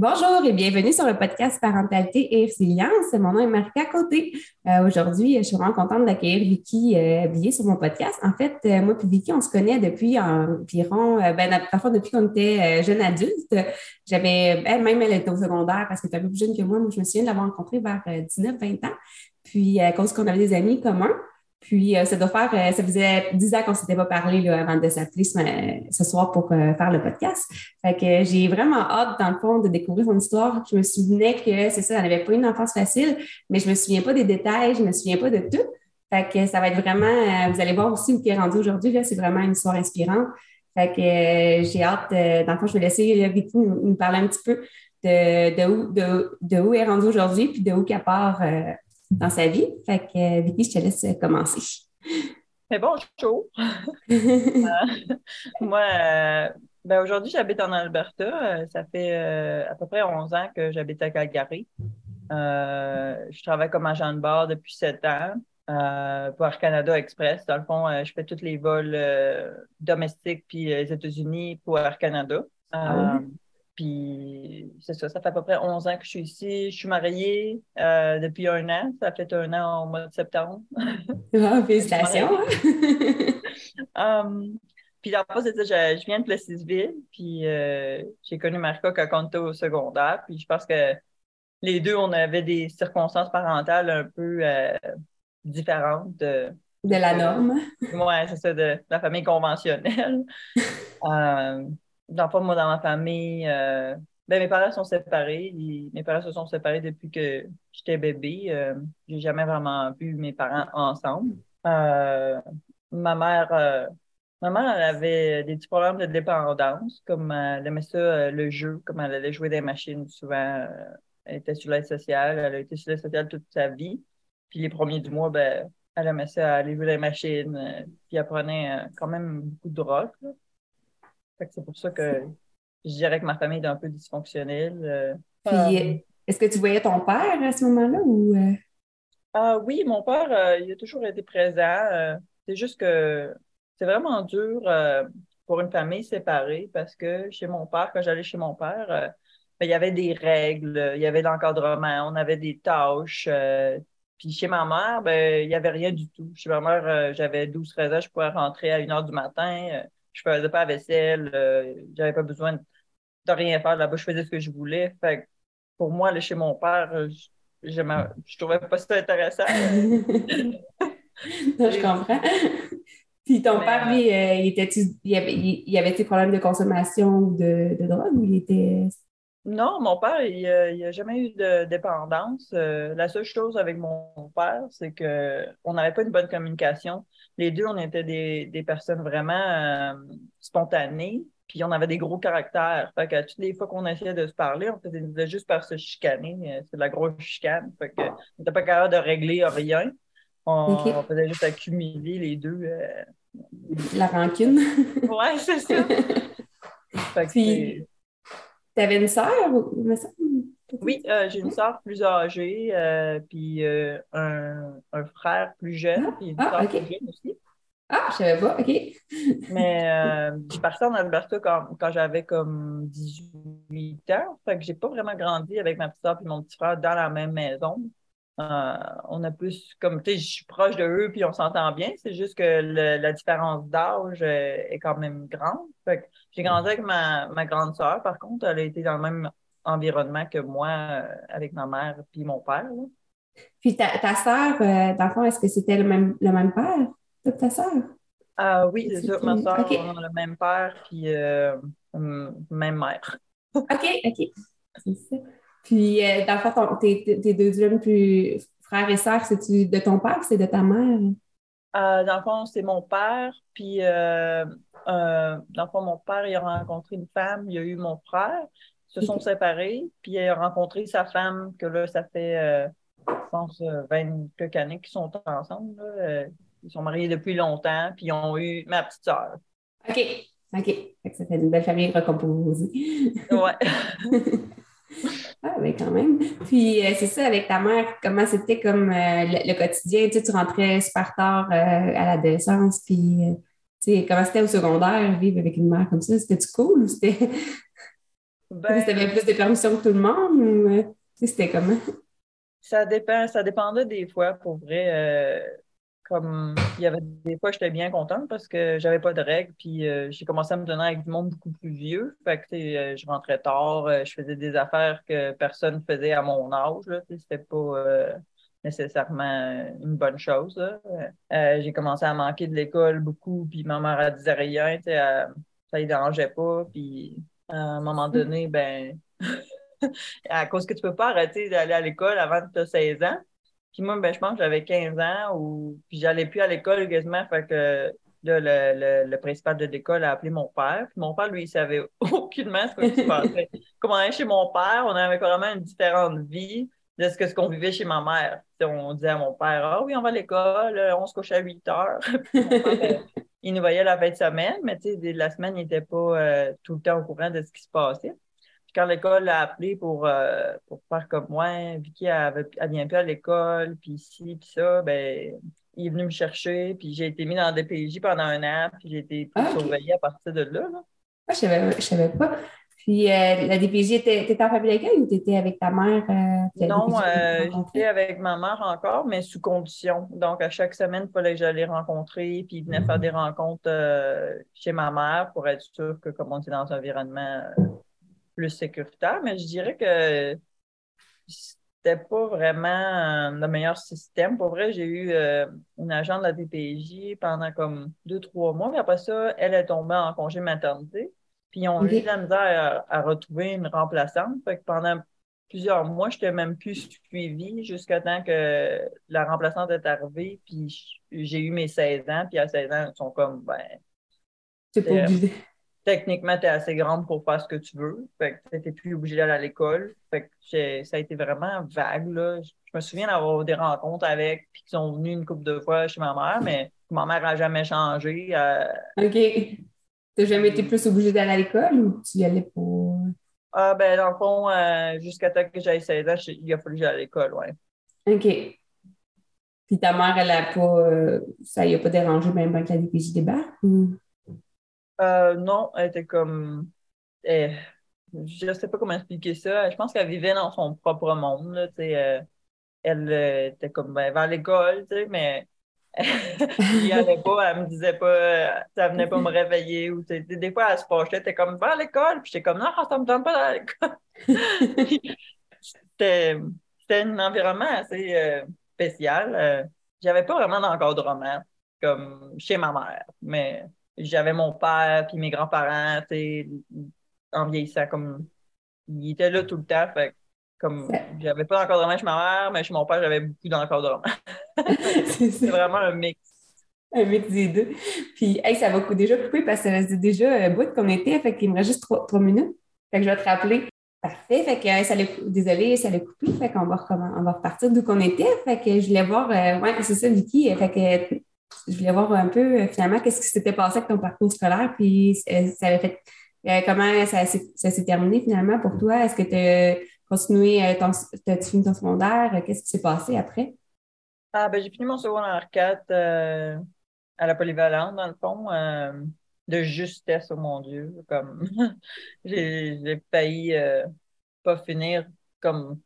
Bonjour et bienvenue sur le podcast Parentalité et Résilience. Mon nom est Marika Côté. Euh, aujourd'hui, je suis vraiment contente d'accueillir Vicky euh, sur mon podcast. En fait, euh, moi et Vicky, on se connaît depuis environ, ben, parfois depuis qu'on était jeune adulte. J'avais, elle, même elle était au secondaire parce qu'elle était un peu plus jeune que moi. Moi, je me souviens de l'avoir rencontrée vers 19-20 ans. Puis, à cause qu'on avait des amis communs. Puis, euh, ça doit faire, euh, ça faisait dix ans qu'on ne s'était pas parlé là, avant de s'appeler ce, soir pour euh, faire le podcast. Fait que j'ai vraiment hâte, dans le fond, de découvrir son histoire. Je me souvenais que, c'est ça, elle n'avait pas une enfance facile, mais je ne me souviens pas des détails, je ne me souviens pas de tout. Fait que ça va être vraiment, vous allez voir aussi où qui est rendu aujourd'hui. C'est vraiment une histoire inspirante. Fait que j'ai hâte, dans le fond, je vais laisser Vicky nous, parler un petit peu de, où, est rendue aujourd'hui, puis de où qu'elle part dans sa vie. Fait que, Vicky, je te laisse commencer. Mais bonjour. Euh, moi, euh, ben aujourd'hui, j'habite en Alberta. Euh, ça fait à peu près 11 ans que j'habite à Calgary. je travaille comme agent de bord depuis 7 ans pour Air Canada Express. Dans le fond, je fais tous les vols domestiques puis les États-Unis pour Air Canada. Ah puis c'est ça, ça fait à peu près 11 ans que je suis ici. Je suis mariée euh, depuis un an. Ça fait un an au mois de septembre. Félicitations! um, puis fois, c'était, je, je, viens de Plessisville, puis euh, j'ai connu Marco quand on était au secondaire. Puis je pense que les deux, on avait des circonstances parentales un peu euh, différentes de, de la norme. Oui, c'est ça, de, la famille conventionnelle. dans moi, dans ma famille, euh, ben, mes parents sont séparés. mes parents se sont séparés depuis que j'étais bébé. Euh, j'ai jamais vraiment vu mes parents ensemble. Euh, ma mère, euh, ma mère, elle avait des petits problèmes de dépendance, comme elle aimait ça, le jeu, comme elle allait jouer des machines souvent. elle était sur l'aide sociale, elle a été sur l'aide sociale toute sa vie. Puis les premiers du mois, ben, elle aimait ça aller jouer des machines, puis elle prenait quand même beaucoup de drogue c'est pour ça que je dirais que ma famille est un peu dysfonctionnelle. Euh. Puis, est-ce que tu voyais ton père à ce moment-là ou. Euh? Ah oui, mon père, euh, il a toujours été présent. c'est juste que c'est vraiment dur pour une famille séparée parce que chez mon père, quand j'allais chez mon père, ben, il y avait des règles, il y avait l'encadrement, on avait des tâches. puis chez ma mère, ben, il n'y avait rien du tout. Chez ma mère, j'avais 12-13 ans, je pouvais rentrer à 1 h du matin je faisais pas la vaisselle, euh, j'avais pas besoin de, rien faire là-bas, je faisais ce que je voulais. Fait pour moi, aller chez mon père, euh, je, je, trouvais pas ça intéressant. non, je comprends. Puis ton père, lui, euh, il, était il, avait, il avait des problèmes de consommation de, drogue ou il était. Non, mon père, il n'a jamais eu de dépendance. la seule chose avec mon père, c'est qu'on n'avait pas une bonne communication les deux, on était des, personnes vraiment euh, spontanées, puis on avait des gros caractères. Fait que toutes les fois qu'on essayait de se parler, on faisait juste par se chicaner. Euh, c'est de la grosse chicane. Fait que on n'était pas capable de régler rien. On, faisait juste accumuler les deux. Euh, la rancune. ouais, c'est ça. fait que puis, t'avais une sœur, oui, euh, j'ai une soeur plus âgée, euh, puis euh, un, un, frère plus jeune, ah, puis une ah, soeur plus jeune aussi. Ah, je savais pas, OK. Mais je suis partie en Alberta quand, quand j'avais comme 18 ans. Fait que j'ai pas vraiment grandi avec ma petite soeur et mon petit frère dans la même maison. On a plus comme, tu sais, je suis proche de eux puis on s'entend bien. C'est juste que la différence d'âge est quand même grande. J'ai grandi avec ma, ma grande soeur, par contre. Elle a été dans le même environnement que moi euh, avec ma mère puis mon père. Puis ta, ta sœur, euh, dans le fond, est-ce que c'était le même, le même père que ta sœur? Ah oui, c'est ça. Ma sœur, on a le même père puis euh, même mère. OK, OK. C'est ça. Puis, dans le fond, tes, tes, deux hommes plus frères et sœurs, c'est-tu de ton père ou c'est de ta mère? dans le fond, c'est mon père. Puis, dans le fond, mon père, il a rencontré une femme, il a eu mon frère se sont séparés, puis il a rencontré sa femme, que là, ça fait, euh, je pense, 20 euh, quelques années qu'ils sont ensemble. Euh, ils sont mariés depuis longtemps, puis ils ont eu ma petite sœur. OK. OK. Ça fait une belle famille recomposée. ouais. ah, mais quand même. Puis, c'est ça, avec ta mère, comment c'était comme le, quotidien? Tu, sais, tu rentrais super tard à l'adolescence, puis, tu sais, comment c'était au secondaire, vivre avec une mère comme ça? C'était-tu cool ou c'était. Ben, tu avais plus de permissions que tout le monde ou euh, c'était comment? Ça dépend, ça dépendait des fois, pour vrai. Euh, comme il y avait des fois, j'étais bien contente parce que j'avais pas de règles, puis euh, j'ai commencé à me donner avec du monde beaucoup plus vieux. Fait que je rentrais tard, je faisais des affaires que personne faisait à mon âge. C'était pas nécessairement une bonne chose. j'ai commencé à manquer de l'école beaucoup, puis ma mère elle disait rien, ça ne dérangeait pas. Puis à un moment donné, ben à cause que tu peux pas arrêter d'aller à l'école avant que tu as 16 ans. Puis moi, ben, je pense que j'avais 15 ans ou puis j'allais plus à l'école quasiment. Fait que le, le, le, principal de l'école a appelé mon père. Puis mon père, lui, il savait aucunement ce qui se passait. Comme on chez mon père, on avait vraiment une différente vie de ce que ce qu'on vivait chez ma mère. on disait à mon père Ah oui, on va à l'école, on se couche à 8 heures. Ben, il nous voyait la fin de semaine, mais la semaine, il n'était pas euh, tout le temps au courant de ce qui se passait quand l'école l'a appelé pour, euh, pour faire comme moi, Vicky, elle, elle vient plus à l'école, puis ici, puis ça, ben, il est venu me chercher, puis j'ai été mis dans des DPJ pendant un an, puis j'ai été ah, surveillée à partir de là. là. Ah, je ne savais, pas. Puis euh, la DPJ, était en famille avec ou tu étais avec ta mère? Euh, non, j'étais avec ma mère encore, mais sous condition. Donc, à chaque semaine, il fallait que j'allais rencontrer, puis il venait faire des rencontres chez ma mère pour être sûr que, comme on était dans un environnement plus sécuritaire, mais je dirais que c'était pas vraiment le meilleur système. Pour vrai, j'ai eu euh, une agent de la DPJ pendant comme deux, trois mois, mais après ça, elle est tombée en congé maternité. Puis ils ont eu de la misère à, retrouver une remplaçante. Fait que pendant plusieurs mois, je n'étais même plus suivie jusqu'à temps que la remplaçante est arrivée. Puis j'ai eu mes 16 ans. Puis à 16 ans, ils sont comme, ben. C'est pas obligé techniquement, tu es assez grande pour faire ce que tu veux. Fait que tu n'étais plus obligé d'aller à l'école. Fait que ça a été vraiment vague. Là. Je me souviens d'avoir des rencontres avec, puis qu'ils sont venus une couple de fois chez ma mère, mais ma mère n'a jamais changé. Euh... OK. Tu n'as jamais été plus obligé d'aller à l'école ou tu y allais pour? Ah, ben, dans le fond, euh, jusqu'à temps que j'aille 16 ans, il a fallu que j'aille à l'école, ouais. OK. Puis ta mère, elle a pas. Euh, ça y a pas dérangé même que la DPJ débarque? Ou... Euh, non, elle était comme. je ne sais pas comment expliquer ça. Je pense qu'elle vivait dans son propre monde. Là, euh, elle euh, était comme ben, vers l'école, mais elle allait pas, elle me disait pas, ça venait pas me réveiller. Ou, des fois, elle se penchait, elle était comme vers l'école. Puis j'étais comme non, ça me donne pas à l'école. c'était un environnement assez spécial. J'avais pas vraiment d'encadrement comme chez ma mère, mais j'avais mon père puis mes grands-parents, en vieillissant, comme ils étaient là tout le temps. Fait comme j'avais pas d'encadrement chez ma mère, mais chez mon père, j'avais beaucoup d'encadrement. c'est vraiment un mix. Un mix des deux. Puis, hey, ça va déjà couper parce que c'est déjà un bout qu'on était, fait qu'il me reste juste trois, minutes. Fait que je vais te rappeler. Parfait. Fait que, ça désolé, ça l'a coupé. Fait qu'on va, on va repartir d'où qu'on était. Fait que je voulais voir, euh, ouais, c'est ça, Vicky. Fait que je voulais voir un peu euh, finalement qu'est-ce qui s'était passé avec ton parcours scolaire, puis euh, ça avait fait euh, comment ça, s'est terminé finalement pour toi? Est-ce que tu as continué, ton, as fini ton secondaire? Qu'est-ce qui s'est passé après? Ah, ben, j'ai fini mon secondaire 4 à la polyvalente, dans le fond, de justesse, oh mon Dieu. Comme j'ai failli pas finir comme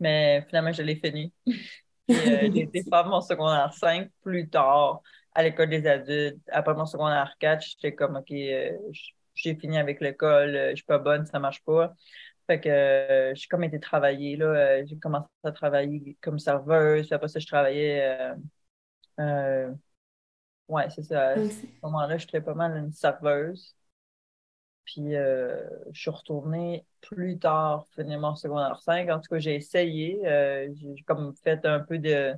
mais finalement je l'ai fini. Euh, j'ai été faire mon secondaire 5 plus tard à l'école des adultes. Après mon secondaire 4, j'étais comme, OK, euh, j'ai fini avec l'école, euh, je suis pas bonne, ça marche pas. Fait que j'ai comme été travailler, là. j'ai commencé à travailler comme serveuse. Après ça, je travaillais. ouais, c'est ça. À ce moment-là, j'étais pas mal une serveuse. Puis euh, je suis retournée plus tard finir mon secondaire 5. En tout cas, j'ai essayé. Euh, j'ai comme fait un peu de,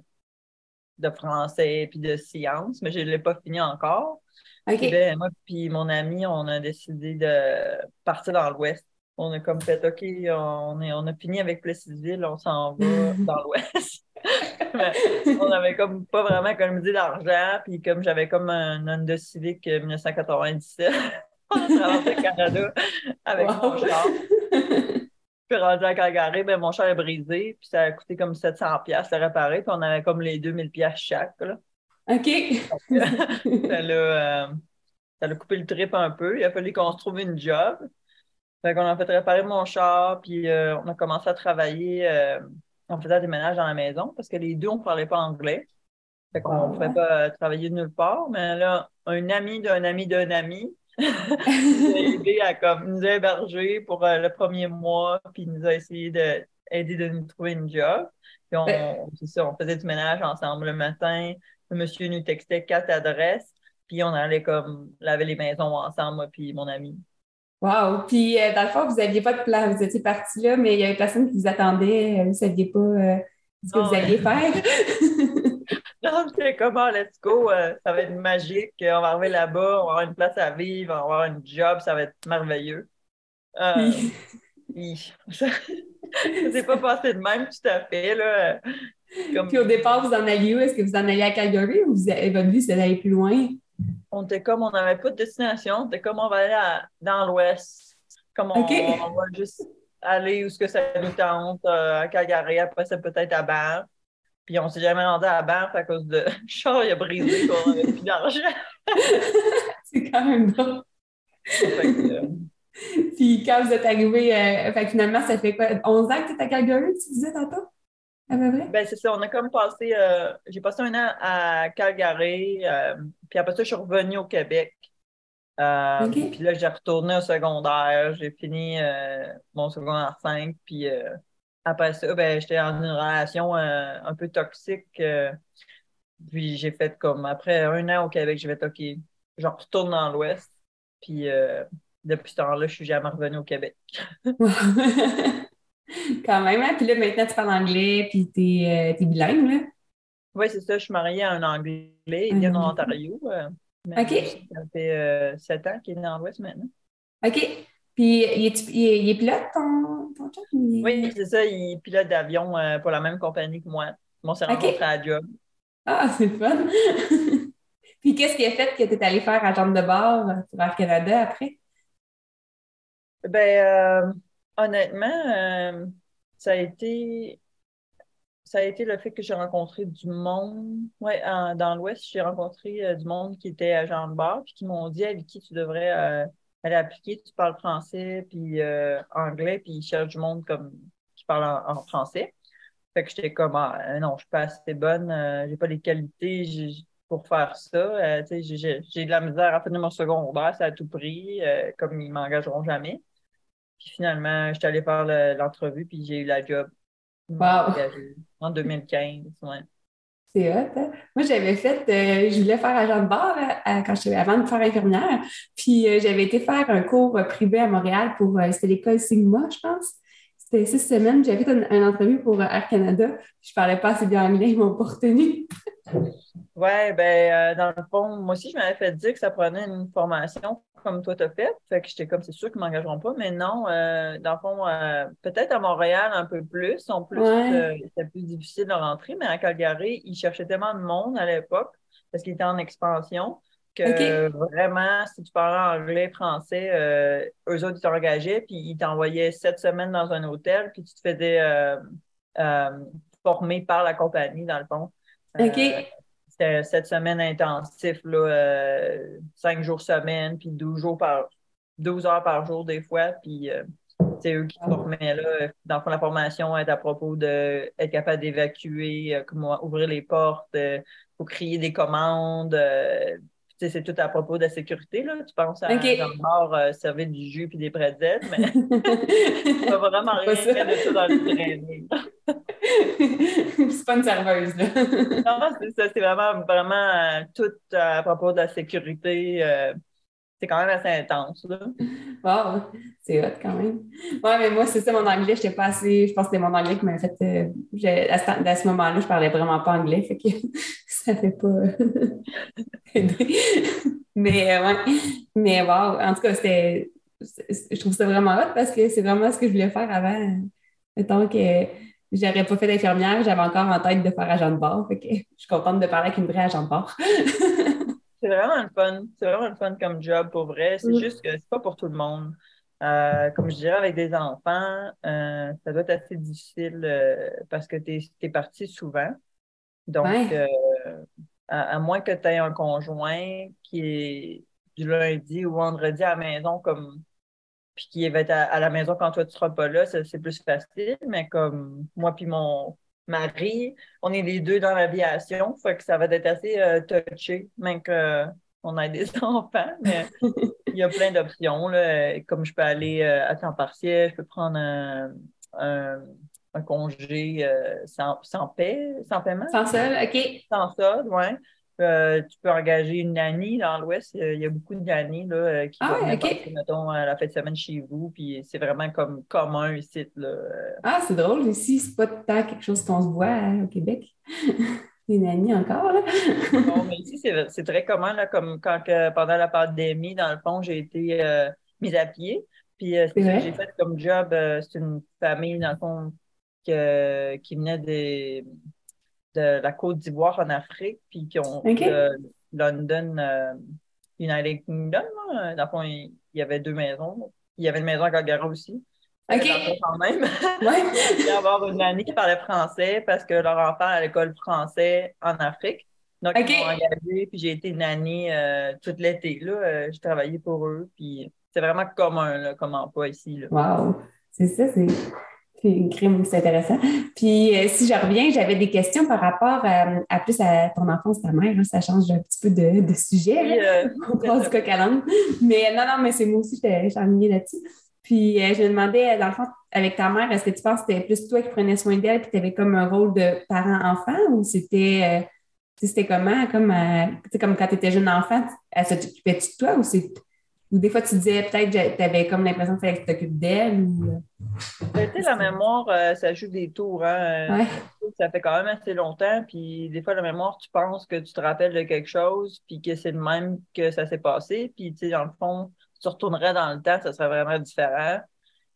de français puis de sciences, mais je ne l'ai pas fini encore. Ben, moi puis mon ami, on a décidé de partir dans l'Ouest. On a comme fait, OK, on, est, on a fini avec Plessisville, on s'en va dans l'Ouest. on avait comme pas vraiment économisé d'argent, puis comme j'avais comme un Honda Civic 1997, on a traversé le Canada avec mon char. Puis rendu à Calgary, ben, mon char est brisé, puis ça a coûté comme 700 pièces à réparer, puis on avait comme les 2000 pièces chaque. Là. OK. ça l'a euh, coupé le trip un peu. Il a fallu qu'on se trouve une job. Fait qu'on a fait réparer mon char, puis euh, on a commencé à travailler. Euh, on faisait des ménages dans la maison parce que les deux, on ne parlait pas anglais. Fait qu'on ne pouvait pas travailler de nulle part. Mais là, un ami d'un ami d'un ami nous a aidé à comme, nous a hébergé pour euh, le premier mois, puis il nous a essayé d'aider de nous trouver une job. Puis on, on faisait du ménage ensemble le matin. Le monsieur nous textait quatre adresses, puis on allait comme laver les maisons ensemble, moi puis mon ami. Wow! Puis, euh, dans le fond, vous n'aviez pas de plan. Vous étiez parti là, mais il y avait personne qui vous attendait. Vous ne saviez pas euh, ce que vous alliez faire. c'était comme, oh, let's go, euh, ça va être magique. On va arriver là-bas, on va avoir une place à vivre, on va avoir un job, ça va être merveilleux. puis, ça ne s'est pas passé de même tout à fait. Là. Puis, au départ, vous en alliez où? Est-ce que vous en alliez à Calgary ou vous avez, votre but, c'est d'aller plus loin? on était comme, on n'avait pas de destination, on était comme, on va aller dans l'ouest. Comme on, va juste aller où ce que ça nous tente, euh, à Calgary, après c'est peut-être à Banff. Puis on s'est jamais rendu à Banff à cause de char, il a brisé, on n'avait plus d'argent. c'est quand même drôle. Euh, Puis quand vous êtes arrivé, euh, finalement, ça fait quoi? 11 ans que tu es à Calgary, tu disais tantôt? Ben, c'est ça, on a comme passé, euh, j'ai passé un an à Calgary, euh, puis après ça, je suis revenue au Québec. Puis là, j'ai retourné au secondaire, j'ai fini mon secondaire 5, puis après ça, ben, j'étais dans une relation un peu toxique. puis j'ai fait comme, après un an au Québec, j'ai fait, OK, je retourne dans l'Ouest, puis depuis ce temps-là, je suis jamais revenue au Québec. Quand même, hein? Puis là, maintenant, tu parles anglais, puis tu es, euh, bilingue, là? Oui, c'est ça. Je suis mariée à un Anglais. Il vient d'Ontario. Euh, OK. Ça fait euh, sept ans qu'il est dans l'Ouest maintenant. OK. Puis, il est, il est, pilote, ton, Oui, c'est ça. Il est pilote d'avion pour la même compagnie que moi. On s'est rencontrés à job. Ah, c'est fun. Puis, qu'est-ce qui a fait que tu es allé faire agent de bord pour Air Canada après? Ben, Honnêtement, euh, ça a été ça a été le fait que j'ai rencontré du monde. Ouais, dans l'Ouest, j'ai rencontré euh, du monde qui était agent de bord, puis qui m'ont dit avec qui tu devrais euh, aller appliquer. Tu parles français, puis anglais, puis ils cherchent du monde comme qui parle en, français. Fait que j'étais comme, ah, non, je suis pas assez bonne, j'ai pas les qualités pour faire ça. j'ai de la misère à finir mon secondaire, ça a tout pris, comme ils m'engageront jamais. Puis finalement, je suis allée faire l'entrevue, puis j'ai eu la job. Wow. En 2015, ouais. C'est hot. Hein? Moi, j'avais fait, euh, je voulais faire agent de bar euh, quand je, avant de faire infirmière. Puis euh, j'avais été faire un cours privé à Montréal pour, c'était l'école Sigma, je pense. C'était six semaines. J'avais fait une, entrevue pour Air Canada. Je parlais pas assez bien anglais, ils m'ont pas retenu. ouais, ben, dans le fond, moi aussi, je m'avais fait dire que ça prenait une formation comme toi t'as fait. Fait que j'étais comme, c'est sûr qu'ils m'engageront pas. Mais non, euh, dans le fond, euh, peut-être à Montréal un peu plus. En plus, euh, c'était plus difficile de rentrer. Mais à Calgary, ils cherchaient tellement de monde à l'époque parce qu'ils étaient en expansion que vraiment, si tu parlais anglais, français, eux autres, ils t'engageaient puis ils t'envoyaient sept semaines dans un hôtel puis tu te faisais former par la compagnie, dans le fond. OK c'était sept semaines là, euh, cinq jours semaine, puis 12 jours par 12 heures par jour des fois. Puis euh, c'est eux qui formaient là. Dans la formation est à propos d'être capable d'évacuer, euh, comment ouvrir les portes, pour crier des commandes, c'est tout à propos de la sécurité. Là. Tu penses à okay. un euh, servir du jus puis des pretzels, mais tu vas vraiment rien faire de ça dans le training. c'est pas une serveuse. Là. non, c'est ça. C'est vraiment, vraiment euh, tout à propos de la sécurité. Euh, c'est quand même assez intense. Là. Wow, c'est hot quand même. Ouais, mais moi, c'est ça, mon anglais, je n'étais pas assez. Je pense que c'était mon anglais qui m'a fait. Euh, à ce, moment-là, je parlais vraiment pas anglais, fait que ça fait pas mais euh, ouais. Mais wow, en tout cas, c'était. Je trouve ça vraiment hot parce que c'est vraiment ce que je voulais faire avant. Mettons que j'aurais pas fait d'infirmière, j'avais encore en tête de faire agent de bord. Fait que je suis contente de parler avec une vraie agent de bord. C'est vraiment le fun. C'est vraiment le fun comme job pour vrai. C'est mm. juste que c'est pas pour tout le monde. Euh, comme je dirais, avec des enfants, euh, ça doit être assez difficile euh, parce que tu es, parti souvent. Donc, à, moins que tu aies un conjoint qui est du lundi ou vendredi à la maison, comme puis qui va être à, la maison quand toi tu seras pas là, c'est plus facile. Mais comme moi puis mon mari, on est les deux dans l'aviation, fait que ça va être assez euh, touché, même qu'on a des enfants, mais il y a plein d'options. Comme je peux aller euh, à temps partiel, je peux prendre un, un, congé euh, sans, sans paie, sans paiement. Sans ça, OK. Sans ça, oui. Euh, tu peux engager une nanny dans l'Ouest. Il y a beaucoup de nannies là, euh, qui ah, vont mettons, à la fête de semaine chez vous. Puis c'est vraiment comme commun ici. Là. Ah, c'est drôle. Ici, c'est pas tant quelque chose qu'on se voit hein, au Québec. Les nannies encore. Là. non, mais ici, c'est très commun. Là, comme quand pendant la pandémie, dans le fond, j'ai été euh, mise à pied. Puis j'ai fait comme job, c'est une famille, dans le fond, qui venait des de la Côte d'Ivoire en Afrique, puis qui ont London, euh, United Kingdom. Dans le fond, il, y avait deux maisons. Il y avait une maison à Gagara aussi. OK. Quand même. Ouais. il y avoir une année qui parlait français parce que leur enfant à l'école français en Afrique. Donc, ils m'ont engagé, puis j'ai été une année euh, toute l'été. Là, euh, j'ai travaillé pour eux, puis c'est vraiment commun là, comme emploi ici. Là. Wow! C'est ça, c'est une crime, c'est intéressant. Puis, euh, si je reviens, j'avais des questions par rapport euh, à, plus à ton enfance, ta mère. ça change un petit peu de, sujet. Euh, on passe coq à Mais non, non, mais c'est moi aussi, j'étais ennuyée là-dessus. Puis, je me demandais, dans le fond, avec ta mère, est-ce que tu penses que c'était plus toi qui prenais soin d'elle puis tu avais comme un rôle de parent-enfant ou c'était. c'était comment? Comme, comme quand tu étais jeune enfant, elle s'occupait-tu de toi ou c'est ou des fois, tu disais peut-être que tu avais comme l'impression qu'il fallait que tu t'occupes d'elle? Ou... Ben, la mémoire, euh, ça joue des tours. Hein? Ça fait quand même assez longtemps. Puis des fois, la mémoire, tu penses que tu te rappelles de quelque chose, puis que c'est le même que ça s'est passé. Puis, tu sais, dans le fond, tu retournerais dans le temps, ça serait vraiment différent.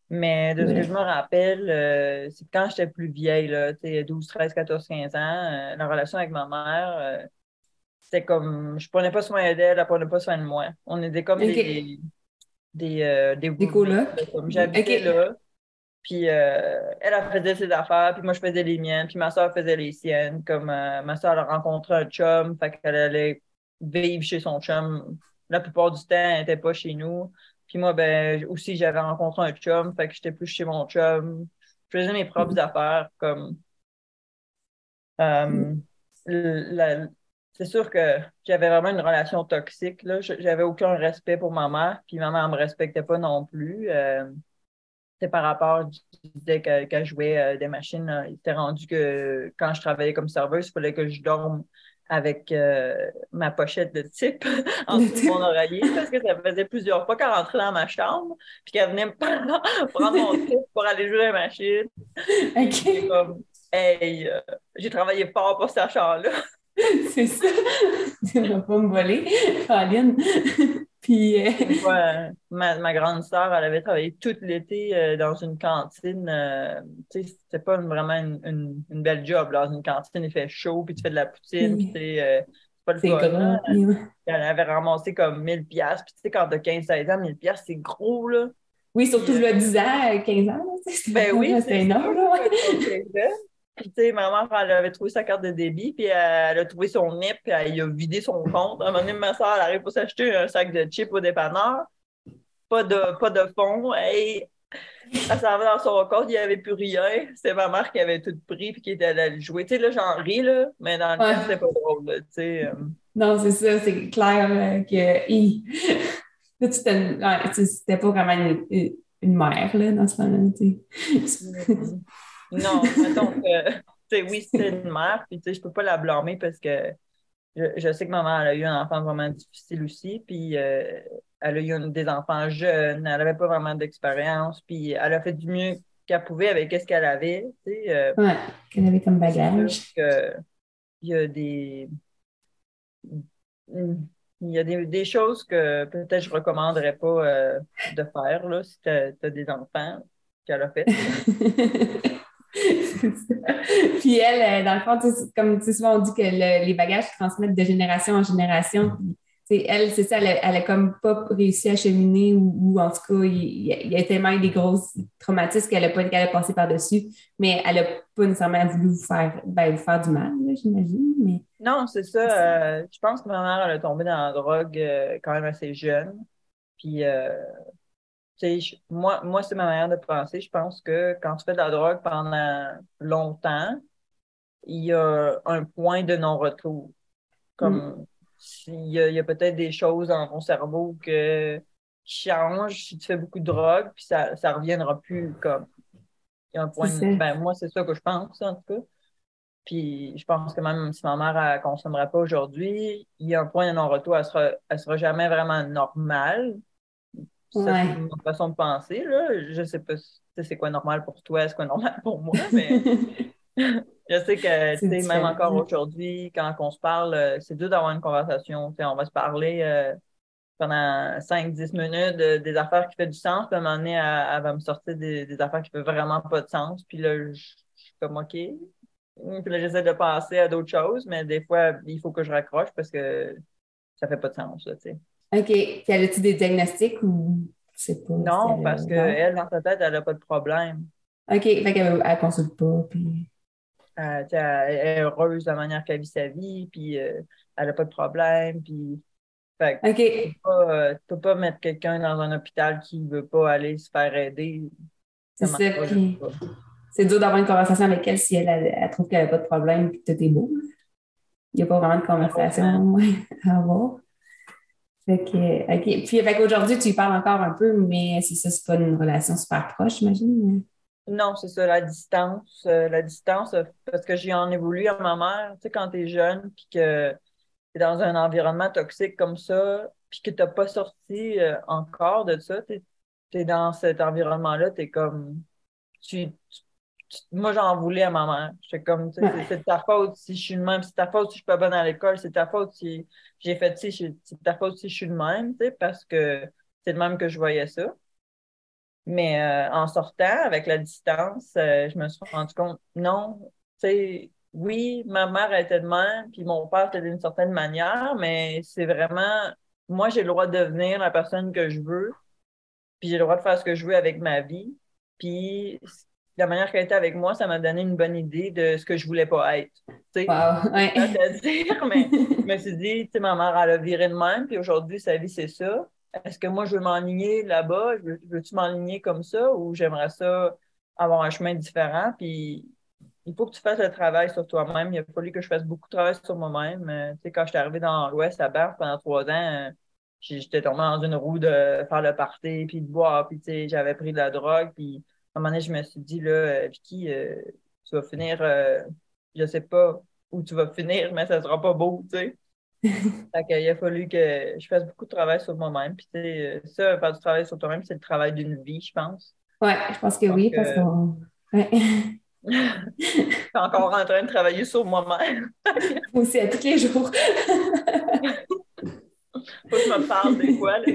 Mais de ce que je me rappelle, euh, c'est quand j'étais plus vieille, là, 12, 13, 14, 15 ans, euh, la relation avec ma mère c'était comme, je prenais pas soin d'elle, elle prenait pas soin de moi. On était comme des, des, euh, des, des J'habitais là. Puis euh, elle, elle faisait ses affaires, puis moi, je faisais les miennes, puis ma soeur faisait les siennes. Comme euh, ma soeur a rencontré un chum, fait qu'elle allait vivre chez son chum. La plupart du temps, elle n'était pas chez nous. Puis moi, ben, aussi, j'avais rencontré un chum, fait que j'étais plus chez mon chum. Je faisais mes propres mm-hmm. affaires, comme. Mm-hmm. la, c'est sûr que j'avais vraiment une relation toxique. Là. J'avais aucun respect pour ma mère, puis ma mère ne me respectait pas non plus. Euh, c'est par rapport, je disais qu'elle jouait euh, des machines. il était rendu que quand je travaillais comme serveuse, il fallait que je dorme avec euh, ma pochette de type en dessous de mon oreiller parce que ça faisait plusieurs fois qu'elle rentrait dans ma chambre puis qu'elle venait me prendre mon type pour aller jouer à la machine. Comme, hey, j'ai travaillé fort pour cette chambre-là. c'est ça. Tu ne vas pas me voler, Caroline. Puis. Euh, ma, ma, grande sœur, elle avait travaillé tout l'été euh, dans une cantine. Euh, tu sais, c'était pas vraiment une, une, belle job. Dans une cantine, il fait chaud, puis tu fais de la poutine, puis c'est pas le fun. Elle avait ramassé comme 1000 pièces Puis tu sais, quand t'as 15-16 ans, 1000 pièces c'est gros, là. Oui, surtout, je le disais, 15 ans. Ben oui, c'est énorme. Là. Puis, tu sais, ma mère, elle avait trouvé sa carte de débit, puis elle, a trouvé son NIP, puis elle a vidé son compte. À un moment donné, ma soeur, elle arrive pour s'acheter un sac de chips au dépanneur. Pas de, pas de fond. Et elle s'en va dans son compte, il n'y avait plus rien. C'est ma mère qui avait tout pris, puis qui était allée jouer. Tu sais, là, j'en ris, là, mais dans le temps, c'était pas drôle, tu sais. Euh. Non, c'est ça, c'est clair que. c'était pas vraiment une, une, mère, là, dans ce moment-là, tu sais. Non, mettons que, oui, c'est une mère, puis tu sais, je peux pas la blâmer parce que je, sais que ma mère a eu un enfant vraiment difficile aussi, puis euh, elle a eu des enfants jeunes, elle n'avait pas vraiment d'expérience, puis elle a fait du mieux qu'elle pouvait avec ce qu'elle avait, tu sais. Euh, ouais, qu'elle avait comme bagage. Il y a des... Il y a des, choses que peut-être je ne recommanderais pas euh, de faire là, si tu as, des enfants qu'elle a fait. puis elle, euh, dans le fond, comme souvent on dit que les bagages se transmettent de génération en génération. elle, c'est ça, elle a, comme pas réussi à cheminer ou, en tout cas, il, y a tellement eu des grosses traumatismes qu'elle n'a pas été capable de passer par-dessus, mais elle n'a pas nécessairement voulu vous faire, ben, faire du mal, j'imagine. Mais... Non, c'est ça. Euh, je pense que ma mère, elle a tombé dans la drogue euh, quand même assez jeune. Puis moi, moi c'est ma manière de penser. Je pense que quand tu fais de la drogue pendant longtemps, il y a un point de non-retour. Comme mm. s'il y a, peut-être des choses dans ton cerveau que, qui changent si tu fais beaucoup de drogue, puis ça ne reviendra plus comme. Il y a un point. Ben, moi, c'est ça que je pense, en tout cas. Puis je pense que même si ma mère ne consommerait pas aujourd'hui, il y a un point de non-retour. Elle sera, elle sera jamais vraiment normale. C'est une façon de penser. Là. Je sais pas c'est quoi normal pour toi, c'est quoi normal pour moi, mais je sais que même encore aujourd'hui, quand on se parle, euh, c'est dur d'avoir une conversation. on va se parler euh, pendant 5-10 minutes des affaires qui font du sens, puis à un moment donné, elle, va me sortir des, affaires qui ne font vraiment pas de sens. Puis là, je, suis comme OK, puis là, j'essaie de passer à d'autres choses, mais des fois, il faut que je raccroche parce que ça fait pas de sens, tu sais. OK. Puis elle a-tu des diagnostics ou c'est pas? Non, parce qu'elle, dans sa tête, elle n'a pas de problème. OK. Fait qu'elle ne consulte pas, puis... Euh, elle est heureuse de la manière qu'elle vit sa vie, puis euh, elle n'a pas de problème, puis... Fait que tu ne peux, pas mettre quelqu'un dans un hôpital qui ne veut pas aller se faire aider. C'est ça, puis c'est dur d'avoir une conversation avec elle si elle, elle, trouve qu'elle n'a pas de problème et que tout est beau. Il n'y a pas vraiment de conversation à avoir. Que, OK. Puis, fait qu'aujourd'hui, tu y parles encore un peu, mais c'est ça, c'est pas une relation super proche, j'imagine. Non, c'est ça, la distance. Euh, la distance, euh, parce que j'y en évolue à ma mère. Tu sais, quand tu es jeune, puis que tu es dans un environnement toxique comme ça, puis que tu n'as pas sorti euh, encore de ça, tu es, dans cet environnement-là, tu es comme. Tu, moi, j'en voulais à ma mère. J'étais comme, c'est ta faute si je suis le même, c'est ta faute si je suis pas bonne à l'école, c'est ta faute si j'ai fait ci, c'est ta faute si je suis le même, parce que c'est le même que je voyais ça. Mais euh, en sortant, avec la distance, euh, je me suis rendu compte, non, tu sais, oui, ma mère était de même, puis mon père était d'une certaine manière, mais c'est vraiment, moi, j'ai le droit de devenir la personne que je veux, puis j'ai le droit de faire ce que je veux avec ma vie. Puis la manière qu'elle était avec moi, ça m'a donné une bonne idée de ce que je voulais pas être. Tu sais, à dire, mais je me suis dit, tu sais, ma mère, elle a viré de même, puis aujourd'hui, sa vie, c'est ça. Est-ce que moi, je veux m'enligner là-bas? Veux-tu m'enligner comme ça? Ou j'aimerais ça avoir un chemin différent? Puis il faut que tu fasses le travail sur toi-même. Il a fallu que je fasse beaucoup de travail sur moi-même. Euh, tu sais, quand je suis arrivée dans l'Ouest à Banff pendant trois ans, euh, j'étais tombée dans une roue de faire le party, puis de boire, puis tu sais, j'avais pris de la drogue, puis à un moment donné, je me suis dit, là, euh, Vicky, euh, tu vas finir, euh, je sais pas où tu vas finir, mais ça sera pas beau, tu sais. fait il a fallu que je fasse beaucoup de travail sur moi-même. Puis, sais, ça, faire du travail sur toi-même, c'est le travail d'une vie, je pense. Ouais, je pense que oui, parce que. Ouais. je suis encore en train de travailler sur moi-même. moi aussi, à tous les jours. Faut que je me parle des fois, là.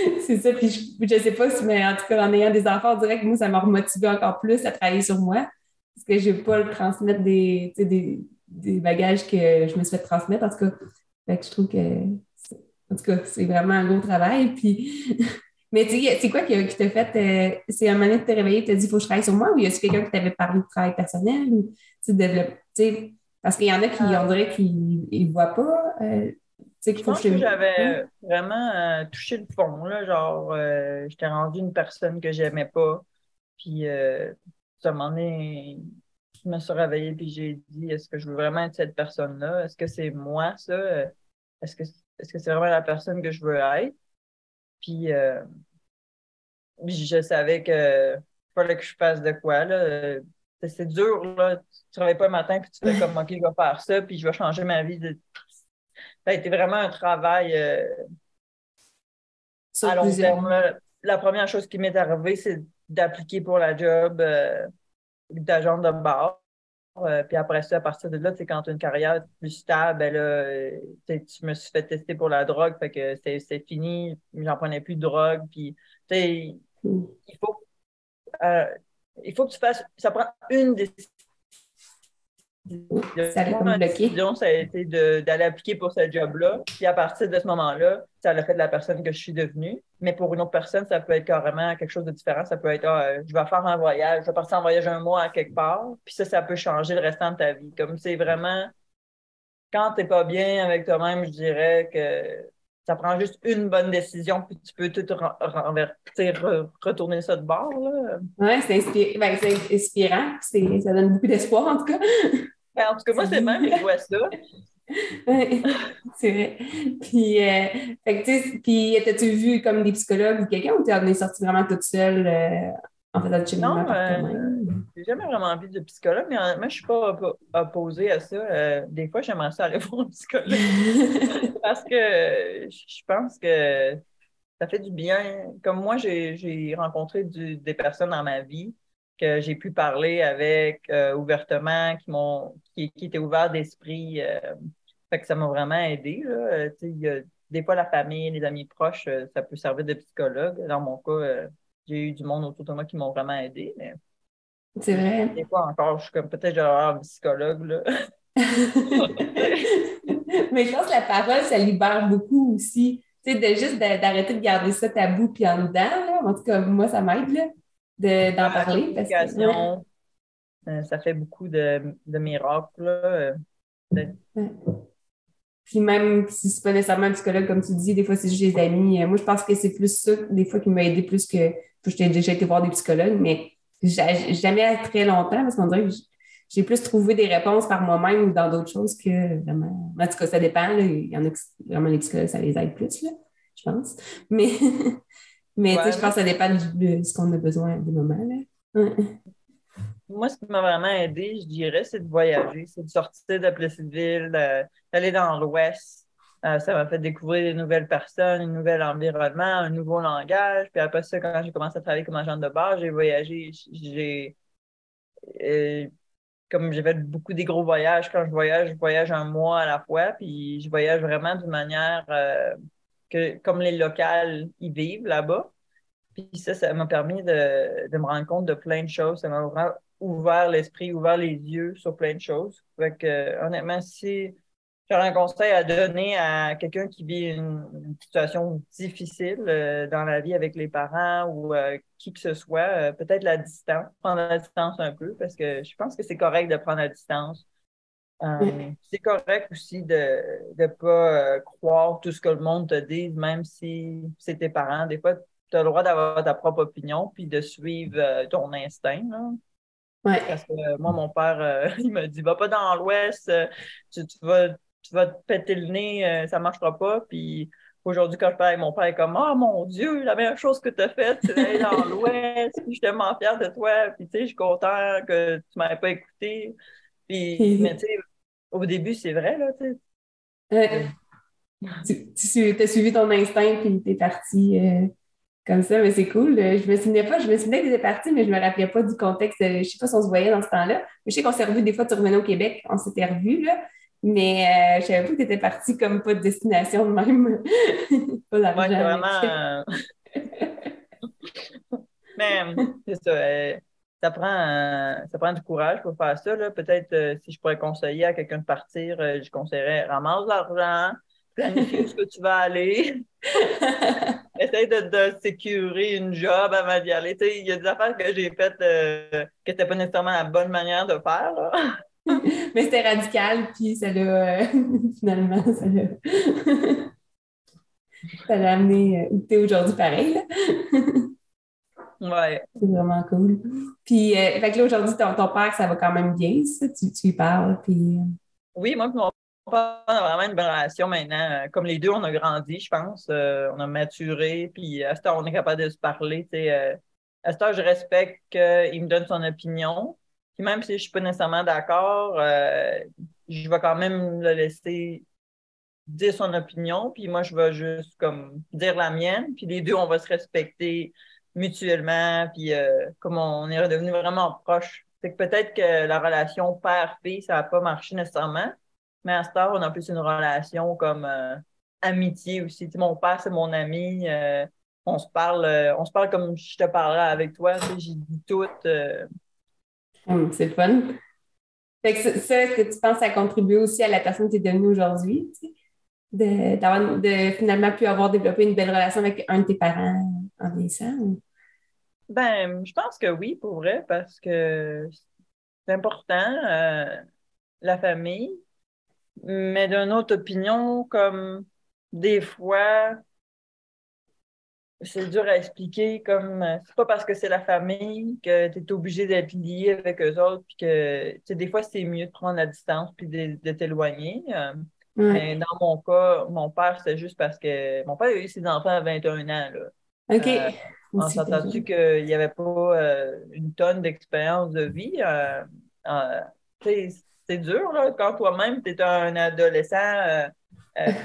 c'est ça. Puis je, ne sais pas si, mais en tout cas, en ayant des enfants, on dirait que moi, ça m'a remotivé encore plus à travailler sur moi. Parce que je vais pas le transmettre des, des, des, bagages que je me suis fait transmettre. En tout cas, fait je trouve que, en tout cas, c'est vraiment un gros travail. Puis, mais tu sais, c'est quoi qui, qui t'a fait, euh, c'est un moment de te réveiller, tu t'as dit, il faut que je travaille sur moi, ou y a-tu quelqu'un qui t'avait parlé de travail personnel, ou tu sais, parce qu'il y en a qui, on dirait qu'ils ne voient pas. Euh, je pense que j'avais vraiment euh, touché le fond. Là, genre, euh, j'étais rendue une personne que j'aimais pas. Puis, euh, à un moment donné, je me suis réveillée puis j'ai dit est-ce que je veux vraiment être cette personne-là? Est-ce que c'est moi, ça? Est-ce que est-ce que c'est vraiment la personne que je veux être? Puis, je savais que fallait que je fasse de quoi. Là. C'est dur, là. Tu ne travailles pas le matin puis tu fais comme OK, je vais faire ça, puis je vais changer ma vie de ça a été vraiment un travail euh, à long terme. La première chose qui m'est arrivée, c'est d'appliquer pour la job euh, d'agent de bar. Euh, puis après ça, à partir de là, quand tu as une carrière plus stable, ben là, tu me suis fait tester pour la drogue, fait que c'est fini, j'en prenais plus de drogue. Puis, il faut, il faut que tu fasses, ça prend une décision ça a décision, ça a été d'aller appliquer pour ce job-là. Puis à partir de ce moment-là, ça a fait de la personne que je suis devenue. Mais pour une autre personne, ça peut être carrément quelque chose de différent. Ça peut être, ah, je vais faire un voyage, je vais partir en voyage un mois à quelque part. Puis ça, ça peut changer le restant de ta vie. Comme c'est vraiment, quand tu n'es pas bien avec toi-même, je dirais que ça prend juste une bonne décision, puis tu peux tout renverser, retourner ça de bord. Oui, c'est ben, inspirant. Ça donne beaucoup d'espoir, en tout cas. Ben, en tout cas, moi, c'est même, je vois ça. C'est vrai. Puis, euh, puis as-tu vu comme des psychologues ou quelqu'un ou tu es sortie vraiment toute seule euh, en faisant du Non, euh, j'ai jamais vraiment envie de psychologue, mais moi, je ne suis pas opposée à ça. Euh, des fois, j'aimerais ça aller voir un psychologue parce que je pense que ça fait du bien. Comme moi, j'ai rencontré des personnes dans ma vie que j'ai pu parler avec euh, ouvertement, qui m'ont qui, qui, étaient ouverts d'esprit. fait que ça m'a vraiment aidé. Là. des fois, la famille, les amis proches, ça peut servir de psychologue. Dans mon cas, j'ai eu du monde autour de moi qui m'ont vraiment aidé. Mais c'est vrai. Des fois encore, je suis comme peut-être genre un psychologue. Là. mais je pense que la parole, ça libère beaucoup aussi. Tu sais, de juste d'arrêter de garder ça tabou puis en dedans. Là. En tout cas, moi, ça m'aide d'en parler. Parce que, euh, ça fait beaucoup de, de miracles. Là. Puis même si c'est pas nécessairement un psychologue, comme tu dis, des fois c'est juste des amis. Euh, moi, je pense que c'est plus ça, des fois, qui m'a aidé plus que. J'ai déjà été voir des psychologues, mais jamais très longtemps parce qu'on dirait que j'ai plus trouvé des réponses par moi-même ou dans d'autres choses que vraiment. En tout cas, ça dépend. Il y en a qui vraiment les psychologues, ça les aide plus, là, je pense. Mais, mais je pense que ça dépend de ce qu'on a besoin du moment. Là. Moi, ce qui m'a vraiment aidé, je dirais, c'est de voyager, c'est de sortir de Plessisville, d'aller dans l'Ouest. Euh, ça m'a fait découvrir de nouvelles personnes, un nouvel environnement, un nouveau langage. Puis après ça, quand j'ai commencé à travailler comme agent de base, j'ai voyagé. J'ai euh, comme j'ai fait beaucoup des gros voyages, quand je voyage, je voyage un mois à la fois, puis je voyage vraiment d'une manière euh, que comme les locales y vivent là-bas. Puis ça, ça m'a permis de, de, me rendre compte de plein de choses. Ça m'a vraiment ouvert l'esprit, ouvert les yeux sur plein de choses. Fait honnêtement, si j'aurais un conseil à donner à quelqu'un qui vit une, situation difficile euh, dans la vie avec les parents ou euh, qui que ce soit, euh, peut-être la distance, prendre la distance un peu, parce que je pense que c'est correct de prendre la distance. c'est correct aussi de ne pas croire tout ce que le monde te dit, même si c'est tes parents. Des fois, tu as le droit d'avoir ta propre opinion puis de suivre ton instinct. Là. Parce que moi, mon père, il m'a dit Va pas dans l'Ouest, tu, vas, tu vas te péter le nez, ça marchera pas. Puis aujourd'hui, quand je parle avec mon père, il est comme Oh mon Dieu, la meilleure chose que tu as faite, c'est d'aller dans l'Ouest. Puis je suis tellement fière de toi. Puis tu sais, je suis content que tu m'avais pas écouté. Puis, mais tu sais, au début, c'est vrai, là, tu sais. tu, as suivi ton instinct, puis tu es parti comme ça, mais c'est cool. Je me souvenais pas, je me souvenais que tu étais parti, mais je me rappelais pas du contexte. Je sais pas si on se voyait dans ce temps-là. je sais qu'on s'est revus des fois, tu revenais au Québec, on s'était revus, là. Mais euh, je savais pas que tu étais parti comme pas de destination de même. pas d'argent. Ouais, vraiment. Euh, mais c'est ça. Euh, ça prend, ça prend du courage pour faire ça. Peut-être si je pourrais conseiller à quelqu'un de partir, je conseillerais ramasse l'argent, planifie où ce que tu vas aller. Essaye de, de sécuriser une job avant d'y aller. Il y a des affaires que j'ai faites euh, que c'était pas nécessairement la bonne manière de faire. Mais c'était radical, puis ça l'a euh, finalement, ça l'a. ça l'a amené euh, où tu es aujourd'hui pareil. ouais. C'est vraiment cool. Puis, fait que là, aujourd'hui, ton, ton, père, ça va quand même bien, ça? Tu, tu lui parles, puis. Oui, moi, mon on a vraiment une bonne relation maintenant. Comme les deux, on a grandi, je pense. Euh, on a maturé, puis à ce temps, on est capable de se parler. Euh, à ce temps, je respecte qu'il me donne son opinion. Puis même si je ne suis pas nécessairement d'accord, euh, je vais quand même le laisser dire son opinion, puis moi, je vais juste comme dire la mienne, puis les deux, on va se respecter mutuellement, puis comme on est redevenu vraiment proches. C'est que peut-être que la relation père-fille, ça n'a pas marché nécessairement, mais à ce temps, on a plus une relation comme euh, amitié aussi. mon père, c'est mon ami. Euh, on se parle, euh, on se parle comme je te parlerais avec toi. J'ai dit tout. Hum, c'est fun. Fait que ça, est-ce que tu penses à contribuer aussi à la personne que tu es devenue aujourd'hui? De, de finalement pu avoir développé une belle relation avec un de tes parents en vieillissant? Ben, je pense que oui, pour vrai, parce que c'est important, la famille. Mais d'une autre opinion, comme des fois, c'est dur à expliquer comme c'est pas parce que c'est la famille que tu es obligé d'être lié avec eux autres puis que tu sais des fois c'est mieux de prendre la distance puis de, t'éloigner euh, mais dans mon cas mon père c'est juste parce que mon père a eu ses enfants à 21 ans là. OK. Euh, on s'entend-tu qu'il n'y avait pas euh, une tonne d'expérience de vie c'est dur là quand toi-même tu es un adolescent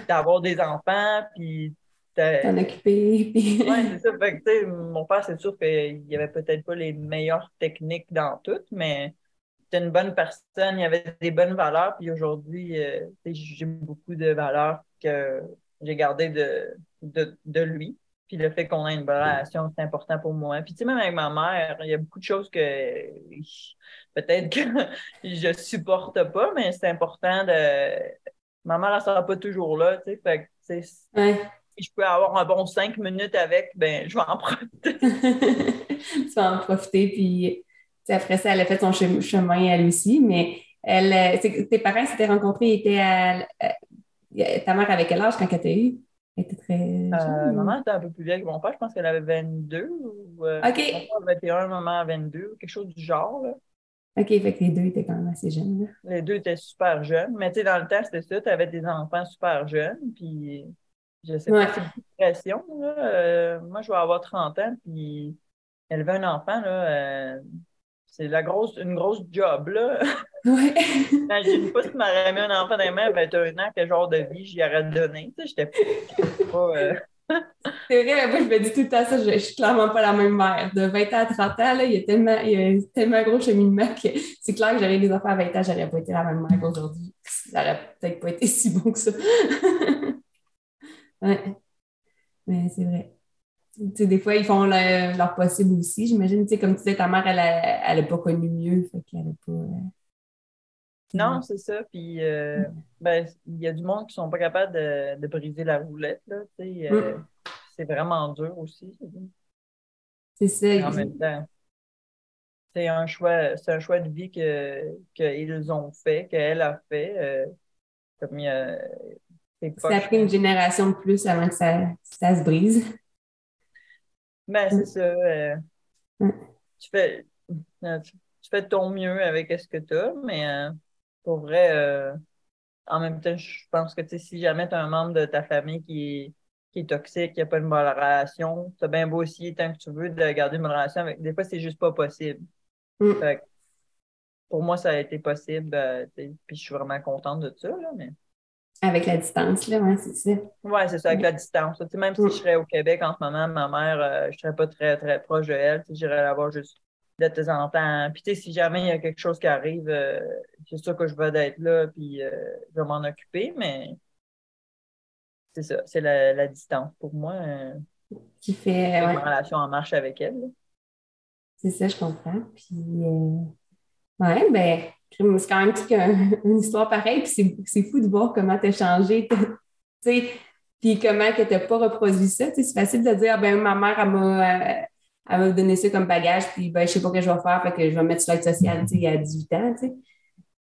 d'avoir des enfants puis t'en occuper. Puis... oui, c'est ça. Fait que, mon père, c'est sûr qu'il n'y avait peut-être pas les meilleures techniques dans tout, mais c'était une bonne personne, il y avait des bonnes valeurs. Puis aujourd'hui, euh, j'ai beaucoup de valeurs que j'ai gardées de, de, de, lui. Puis le fait qu'on ait une bonne relation, c'est important pour moi. Puis tu sais, même avec ma mère, il y a beaucoup de choses que peut-être que je supporte pas, mais c'est important de. Ma mère, elle sera pas toujours là, tu sais. Fait que, ouais si je peux avoir un bon cinq minutes avec, ben, je vais en profiter. tu vas en profiter, puis après ça, elle a fait son chemin elle aussi, mais elle, euh, tes parents s'étaient rencontrés, étaient à, euh, ta mère avait quel âge quand elle t'a eu? Elle était très jeune. Euh, maman était un peu plus vieille que mon père, je pense qu'elle avait 22 ou euh, OK. Mon père 21, maman 22, quelque chose du genre. Là. OK, fait que les deux étaient quand même assez jeunes. Les deux étaient super jeunes, mais tu sais, dans le temps, c'était ça, tu avais des enfants super jeunes, puis je sais pas, c'est une pression. Là. Euh, moi, je vais avoir 30 ans, puis élever un enfant, là, euh, c'est la grosse, une grosse job. Là. Ouais. J'imagine pas si tu m'aurais mis un enfant dans les mains à 21 ans, quel genre de vie j'y aurais donné. Tu sais, j'étais pas. Euh... C'est vrai, moi, je me dis tout le temps ça, je, je suis clairement pas la même mère. De 20 ans à 30 ans, là, il, y a tellement, il y a tellement gros cheminement que c'est clair que j'aurais des enfants à 20 ans, j'aurais pas été la même mère qu'aujourd'hui. Ça aurait peut-être pas été si bon que ça. Oui, mais c'est vrai. des fois, ils font leur possible aussi. J'imagine, comme tu disais, ta mère, elle n'a pas connu mieux, fait qu'elle pas. Euh, non, c'est ça. Puis, euh, ben, il y a du monde qui ne sont pas capables de, briser la roulette. Là, euh, mm. C'est vraiment dur aussi. C'est ça. En même temps, c'est un choix, c'est un choix de vie qu'ils ont fait, qu'elle a fait. comme il ça a pris une génération de plus avant que ça, ça se brise. Ben, c'est ça. Euh, tu, fais, euh, tu, fais ton mieux avec ce que tu as, mais euh, pour vrai, en même temps, je pense que si jamais tu as un membre de ta famille qui est, qui est toxique, qui n'a pas une bonne relation, tu as bien beau aussi, tant que tu veux, de garder une relation avec. Des fois, c'est juste pas possible. Mm. pour moi, ça a été possible, puis je suis vraiment contente de ça, là, mais. Avec la distance, là, ouais, c'est ça. Oui, c'est ça, avec la distance. même si je serais au Québec en ce moment, ma mère, euh, je ne serais pas très, très proche de elle. J'irais la voir juste de temps en temps. Puis, tu sais, si jamais il y a quelque chose qui arrive, euh, c'est sûr que je vais être là, puis euh, je vais m'en occuper, mais c'est ça, c'est la, distance pour moi. qui fait. ma relation en marche avec elle. C'est ça, je comprends. Puis, ouais, ben c'est quand même une histoire pareille, puis c'est fou de voir comment tu as changé, puis comment que tu n'as pas reproduit ça. C'est facile de dire, ah, ben, ma mère, elle m'a donné ça comme bagage, puis ben, je sais pas ce que je vais faire, fait que je vais mettre sur l'aide sociale à 18 ans.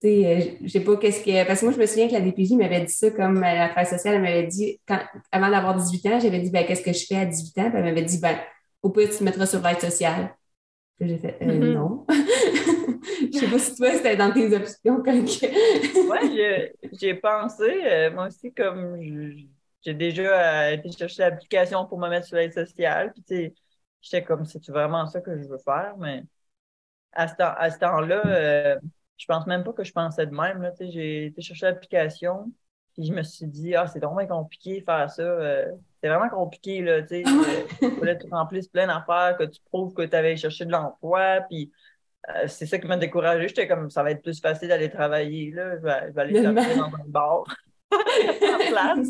Euh, je sais pas qu'est-ce que. Parce que moi, je me souviens que la DPJ m'avait dit ça comme euh, la travail sociale, elle m'avait dit, quand, avant d'avoir 18 ans, j'avais dit, ben, qu'est-ce que je fais à 18 ans? Puis elle m'avait dit, ben, au pire, tu te mettras sur l'aide sociale. Puis j'ai fait, euh, mm-hmm. non. Je sais pas si toi, c'était dans tes options quand Oui, j'ai pensé. Euh, moi aussi, comme j'ai déjà euh, été chercher l'application pour me mettre sur l'aide sociale. Puis, tu sais, j'étais comme, c'est vraiment ça que je veux faire? Mais à ce, temps, à ce temps-là, euh, je pense même pas que je pensais de même. Tu sais, j'ai été chercher l'application. Puis je me suis dit, ah, c'est vraiment compliqué de faire ça. C'est vraiment compliqué, là, tu sais. Il fallait que tu remplisses plein d'affaires, que tu prouves que tu avais cherché de l'emploi. Puis euh, c'est ça qui m'a découragée. J'étais comme, ça va être plus facile d'aller travailler, là. Je vais, aller travailler dans un bar. en place.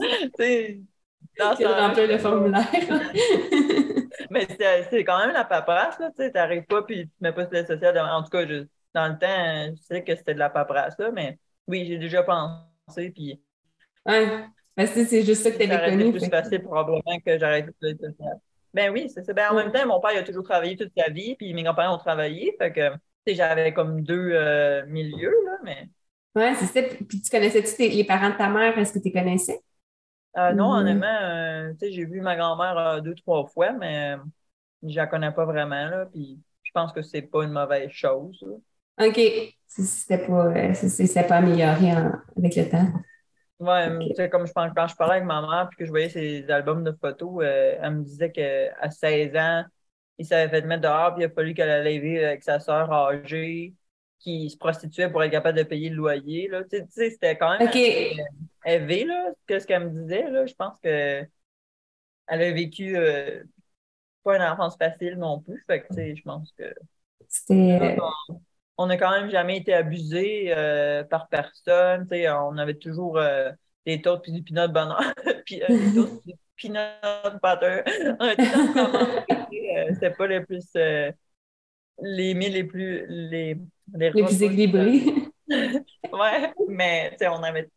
Dans de remplir le formulaire. Mais c'est quand même la paperasse, là. Tu n'arrives pas puis tu ne mets pas sur social. En tout cas, dans le temps, je sais que c'était de la paperasse, là. Mais oui, j'ai déjà pensé. Puis. Mais c'est juste ça que tu avais connu. C'est plus facile probablement que j'arrête le social. Ben oui, c'est ça. Ben, en même temps, mon père il a toujours travaillé toute sa vie, puis mes grands-parents ont travaillé. Fait que j'avais comme deux euh, milieux, là, mais. Oui, c'est ça. Puis tu connaissais-tu les parents de ta mère? Est-ce que tu les connaissais? Euh, non, honnêtement, euh, tu sais, j'ai vu ma grand-mère deux, trois fois, mais je la connais pas vraiment, là, puis je pense que c'est pas une mauvaise chose. là. OK. C'était pas, pas amélioré en- avec le temps. Ouais, Ok. tu sais, comme je pense, quand je parlais avec ma mère puis que je voyais ses albums de photos, euh, elle me disait qu'à 16 ans, il s'avait fait mettre dehors, puis il a fallu qu'elle allait vivre avec sa sœur âgée qui se prostituait pour être capable de payer le loyer. Là. Tu sais, c'était quand même OK. assez, euh, élevé, là, ce qu'elle me disait. Là. Je pense que elle a vécu euh, pas une enfance facile non plus. Fait que, tu sais, je pense que C'était. On n'a quand même jamais été abusé euh, par personne. on avait toujours euh, des toasts puis du peanut bonheur, puis euh, des toasts du peanut butter. Le C'était pas les plus les mets les plus les, les, les plus équilibrés. Ouais, mais on avait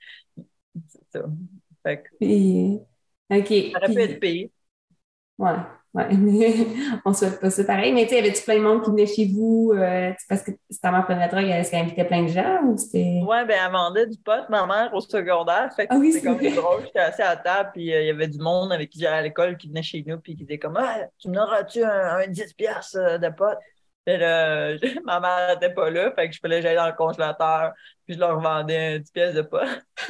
c'est ça. Fait que Puis, OK. ça aurait pu être pire. Ouais, ouais. Mais on souhaite pas ça pareil. Mais tu sais, avait-tu plein de monde qui venait chez vous euh, parce que si ta mère prenait la drogue, est-ce qu'elle invitait plein de gens ou c'était. Ouais, ben elle vendait du pot, ma mère, au secondaire. Fait que Ah oui, c'est comme drôle. J'étais assis à la table, puis euh, il y avait du monde avec qui j'allais à l'école qui venait chez nous, puis qui disait comme Ah, tu me donneras-tu un, un 10 piastres euh, de pot? Puis là, ma mère n'était pas là, fait que je que j'aille dans le congélateur, puis je leur vendais un 10 piastres de pot.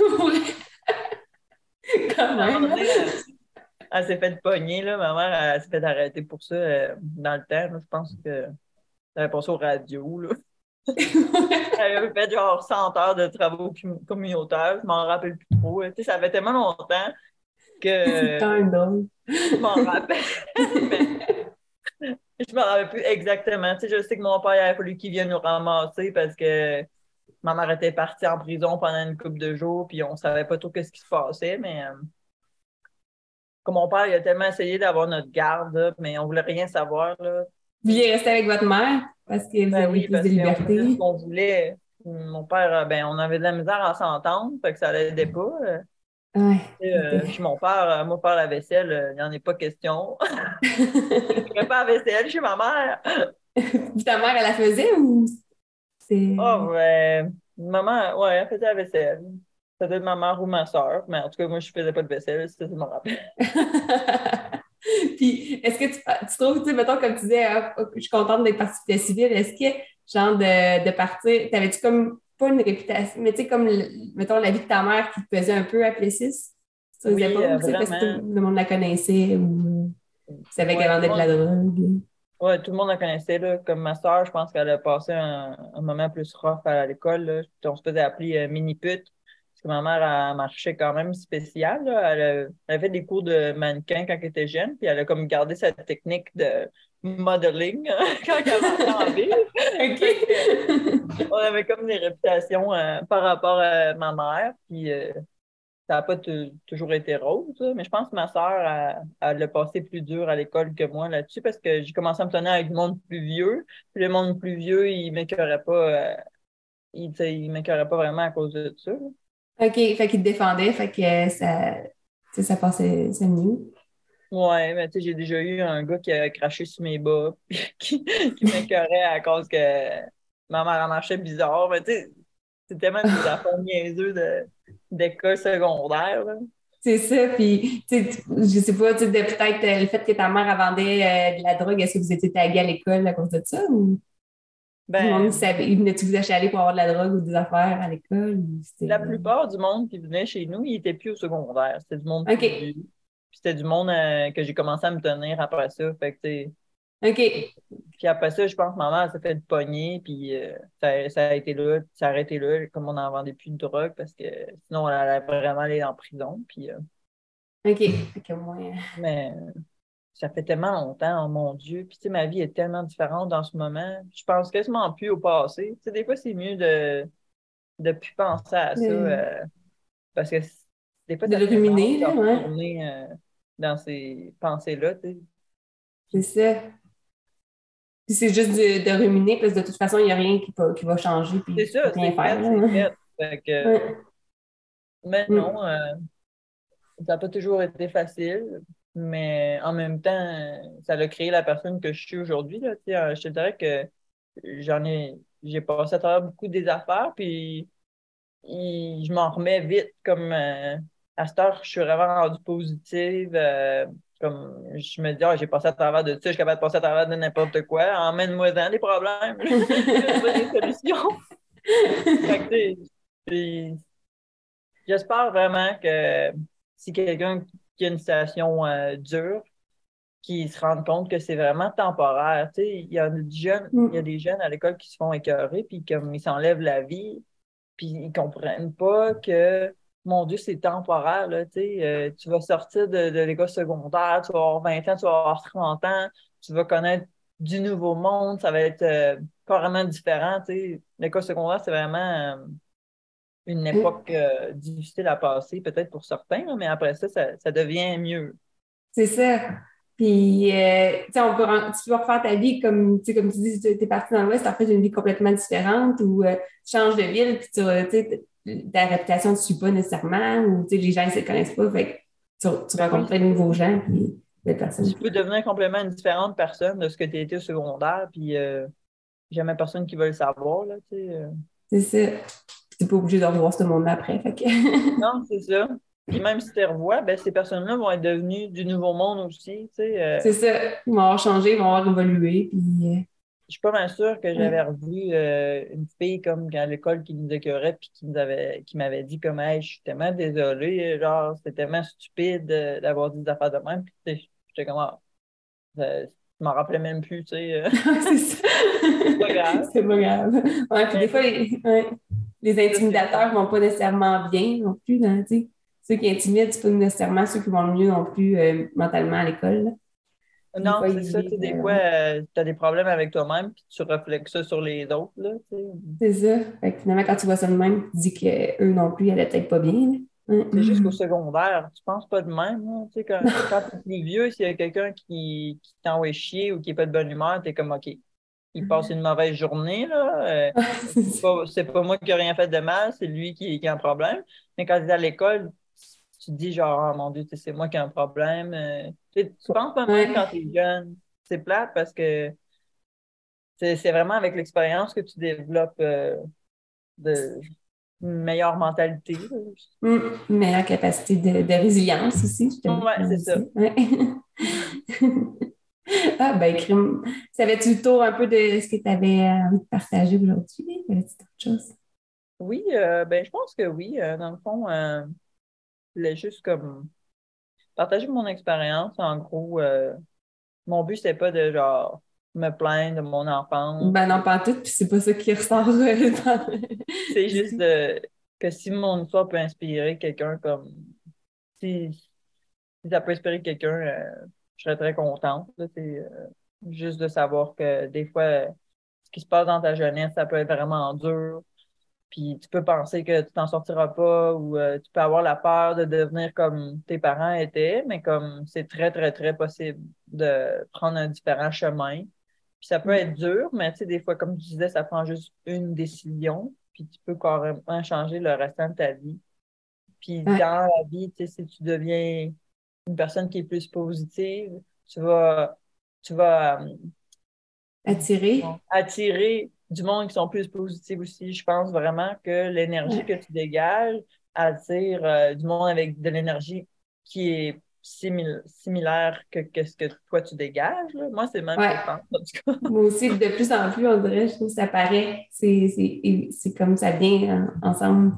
Quand même. Elle, s'est fait pogner, là. Ma mère, elle s'est fait arrêter pour ça euh, dans le temps. là. Je pense que elle avait passé aux radios, là. Elle avait fait genre 100 heures de travaux com- communautaires. Je m'en rappelle plus trop. Tu sais, ça fait tellement longtemps que même drôle. je m'en rappelle. Mais je m'en rappelle plus exactement. Tu sais, je sais que mon père, il a fallu qu'il vienne nous ramasser parce que ma mère était partie en prison pendant une couple de jours, puis on savait pas trop ce qui se passait, mais euh, comme mon père, il a tellement essayé d'avoir notre garde, mais on voulait rien savoir, là. Vous vouliez rester avec votre mère parce que vous Ben avez oui, plus parce de liberté. ce qu'on voulait. Mon père, euh, ben, on avait de la misère à s'entendre, fait que ça l'aidait pas. euh. Ouais. Et, euh, puis mon père, moi, faire la vaisselle, il n'y en est pas question. Je fais pas la vaisselle chez ma mère. Puis ta mère, elle la faisait ou c'est. Oh, ouais. Maman, ouais, elle faisait la vaisselle. Peut-être ma mère ou ma soeur, mais en tout cas, moi, je faisais pas de vaisselle, c'est ça, me rappelle. Puis, est-ce que tu, tu trouves, tu sais, mettons, comme tu disais, ah, je suis contente d'être partie de civile, est-ce que, genre, de, de partir, t'avais-tu comme, pas une réputation, mais tu sais, comme, mettons, la vie de ta mère qui te pesait un peu à Plessis? Les Oui, euh, sais, parce que tout le monde la connaissait ou tu savais Ouais, qu'elle vendait de la drogue. Ouais, tout le monde la connaissait, là. Comme ma soeur, je pense qu'elle a passé un, un moment plus rough à l'école. On se faisait appeler euh, mini-pute. Parce que ma mère, elle marchait quand même spécial, là. Elle, a- elle avait fait des cours de mannequin quand elle était jeune, puis elle a comme gardé sa technique de modeling quand elle rentrait en ville. OK. On avait comme des réputations euh, par rapport à ma mère, puis euh, ça n'a pas tou- toujours été rose, là. mais je pense que ma soeur, elle, elle a passé plus dur à l'école que moi là-dessus parce que j'ai commencé à me tenir avec du monde plus vieux, puis le monde plus vieux, il m'écœurait pas, euh, il, m'écœurait pas vraiment à cause de ça. là. OK, fait qu'il te défendait, fait que ça, tu sais, ça passait, c'est mieux. Ouais, mais tu sais, j'ai déjà eu un gars qui a craché sur mes bas, qui, qui m'écœurait à cause que ma mère en marchait bizarre, mais tu sais, c'est tellement des affaires niaiseux de, d'école secondaire, là. C'est ça, puis, tu sais, je sais pas, tu sais, de peut-être euh, le fait que ta mère vendait euh, de la drogue, est-ce que vous étiez tagués à l'école à cause de ça ou? Tout le monde Ben, savait, il venait-tu vous achaler pour avoir de la drogue ou des affaires à l'école? La plupart du monde qui venait chez nous, il était plus au secondaire. C'était du monde OK. plus vieux. Puis c'était du monde euh, que j'ai commencé à me tenir après ça. Fait que, OK. puis après ça, je pense que ma mère s'est fait pogner, puis euh, ça, ça a été là, ça a arrêté là, comme on n'en vendait plus de drogue, parce que sinon, elle allait vraiment aller en prison. Puis, euh, OK. Euh, mais euh, ça fait tellement longtemps, oh mon Dieu. Puis, tu sais, ma vie est tellement différente dans ce moment. Je pense quasiment plus au passé. Tu sais, des fois, c'est mieux de ne plus penser à ça, euh, parce que des fois, De ruminer, là, ouais. euh, dans ces pensées-là, tu sais. c'est ça. Puis c'est juste de, de ruminer, parce que de toute façon, il n'y a rien qui, va- qui va changer, C'est ça, c'est faire. fait. Fait que, Ouais. mais Mm. non, euh, ça n'a pas toujours été facile, mais en même temps, ça a créé la personne que je suis aujourd'hui. Euh, Je te dirais que j'en ai, j'ai passé à travers beaucoup des affaires, puis je m'en remets vite, comme, euh, à cette heure, je suis vraiment rendue positive. Euh, comme je me dis, oh, j'ai passé à travers de ça, je suis capable de passer à travers de n'importe quoi. Emmène-moi dans des problèmes. des solutions. J'espère vraiment que si quelqu'un qui a une situation euh, dure, qui se rende compte que c'est vraiment temporaire. il y a des jeunes, il y a des jeunes à l'école qui se font écœurer, puis comme ils s'enlèvent la vie, puis ils comprennent pas que mon Dieu, c'est temporaire. Là, euh, tu vas sortir de, de l'école secondaire, tu vas avoir 20 ans, tu vas avoir 30 ans, tu vas connaître du nouveau monde, ça va être euh, carrément différent. L'école secondaire, c'est vraiment euh, une époque difficile à passer, peut-être pour certains, mais après ça, ça, devient mieux. C'est ça. Puis, on peut, tu peux refaire ta vie comme, comme tu dis, tu es parti dans l'Ouest, tu as fait une vie complètement différente ou tu changes de ville, puis tu ta réputation ne suit pas nécessairement ou les gens ne se connaissent pas. Fait tu, tu rencontres de nouveaux gens puis. Tu peux devenir complètement une différente personne de ce que tu étais au secondaire, puis euh, jamais personne qui va le savoir. Là, euh. C'est ça. N'es pas obligé de revoir ce monde après. non, c'est ça. Puis même si tu les revois, ben, ces personnes-là vont être devenues du nouveau monde aussi. Euh. C'est ça. Ils vont avoir changé, ils vont avoir évolué. Puis, je suis pas mal sûre que j'avais revu euh, une fille comme à l'école qui nous écœurait puis qui nous avait qui m'avait dit comme hey, je suis tellement désolée, genre c'était tellement stupide euh, d'avoir dit des affaires de même. Puis j'étais comme ah, je m'en rappelais même plus, tu sais. Euh. c'est ça. c'est pas grave. C'est pas grave. Ouais, puis des fois, les, les intimidateurs vont pas nécessairement bien non plus, hein. Ceux qui intimident, c'est pas nécessairement ceux qui vont le mieux non plus mentalement à l'école. Non, c'est ça. Des fois, euh, tu as des problèmes avec toi-même, puis tu reflètes ça sur les autres. C'est ça. finalement, quand tu vois ça de même, tu dis qu'eux non plus, ils n'allaient peut-être pas bien. C'est juste qu'au secondaire, tu penses pas de même. Quand, quand tu es plus vieux, s'il y a quelqu'un qui, qui t'envoie chier ou qui n'est pas de bonne humeur, tu es comme OK. Il passe une mauvaise journée, là. Euh, c'est pas, moi qui n'ai rien fait de mal, c'est lui qui, qui a un problème. Mais quand tu es à l'école, tu te dis genre, oh mon Dieu, c'est moi qui ai un problème. Euh, tu, penses pas même quand tu es jeune. C'est plate parce que c'est vraiment avec l'expérience que tu développes euh, de, une meilleure mentalité. Mmh, une meilleure capacité de, résilience aussi. Oui, c'est ça. ah, ben, crime. Savais-tu le tour un peu de ce que tu avais envie de partager aujourd'hui? autre chose? Oui, euh, ben, je pense que oui. dans le fond, voulais juste comme partager mon expérience. En gros, euh, mon but, c'est pas de genre me plaindre de mon enfance. Ben non, pas tout, puis c'est pas ça qui ressort. Euh, c'est juste que si mon histoire peut inspirer quelqu'un comme si, ça peut inspirer quelqu'un, euh, je serais très contente. C'est juste de savoir que des fois, ce qui se passe dans ta jeunesse, ça peut être vraiment dur. Puis tu peux penser que tu t'en sortiras pas ou euh, tu peux avoir la peur de devenir comme tes parents étaient, mais comme c'est très, très, très possible de prendre un différent chemin. Puis ça peut être dur, mais tu sais, des fois, comme tu disais, ça prend juste une décision, puis tu peux carrément changer le restant de ta vie. Puis dans la vie, tu sais, si tu deviens une personne qui est plus positive, tu vas, tu vas euh, attirer. attirer du monde qui sont plus positifs aussi. Je pense vraiment que l'énergie que tu dégages attire euh, du monde avec de l'énergie qui est similaire que, ce que toi tu dégages. Moi, c'est même ouais. Moi aussi, de plus en plus, on dirait, je trouve que ça paraît, c'est comme ça vient ensemble.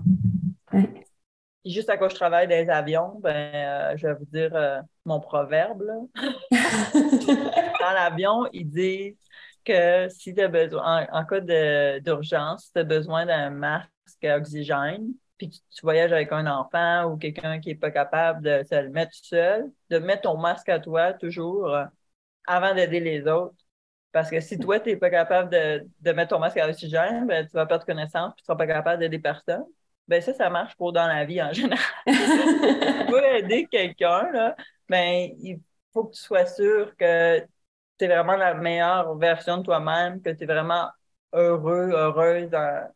Juste à quoi je travaille dans les avions, ben, euh, je vais vous dire euh, mon proverbe. dans l'avion, il dit que si tu as besoin, en, cas d'urgence, si tu as besoin d'un masque à oxygène, puis tu, tu, voyages avec un enfant ou quelqu'un qui n'est pas capable de se le mettre seul, de mettre ton masque à toi toujours euh, avant d'aider les autres. Parce que si toi, tu n'es pas capable de, de, mettre ton masque à oxygène, ben, tu vas perdre connaissance puis tu ne seras pas capable d'aider personne. Ben, ça, ça marche pour dans la vie en général. tu veux aider quelqu'un, ben, il faut que tu sois sûr que tu es vraiment la meilleure version de toi-même, que tu es vraiment heureux, heureuse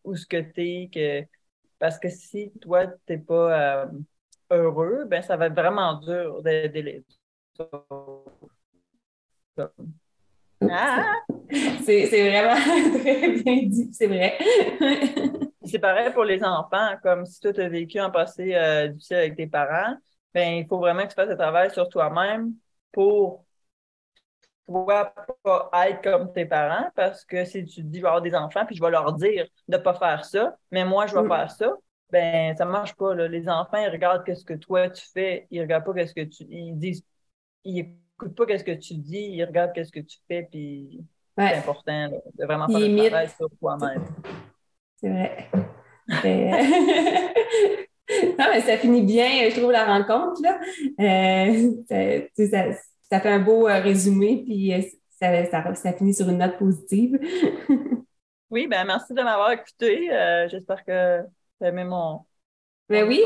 où ce que tu es. Que... Parce que si toi, tu n'es pas euh, heureux, ben ça va être vraiment dur d'aider les autres. Ah! C'est vraiment très bien dit, c'est vrai. C'est pareil pour les enfants, comme si toi, tu as vécu un passé euh, difficile avec tes parents, ben, il faut vraiment que tu fasses le travail sur toi-même pour toi pas être comme tes parents parce que si tu dis je vais avoir des enfants puis je vais leur dire de pas faire ça, mais moi je vais mm. faire ça, ben ça marche pas. Là. Les enfants, ils regardent ce que toi tu fais, ils regardent pas ce que tu. Ils disent ils écoutent pas ce que tu dis, ils regardent ce que tu fais, puis c'est important de vraiment faire le travail sur toi-même. C'est vrai. non, mais ça finit bien, je trouve, la rencontre. Là. Euh, ça, ça, fait un beau euh, résumé, puis euh, ça, ça, ça, finit sur une note positive. oui, ben merci de m'avoir écouté. J'espère que tu as aimé mon. Ben oui,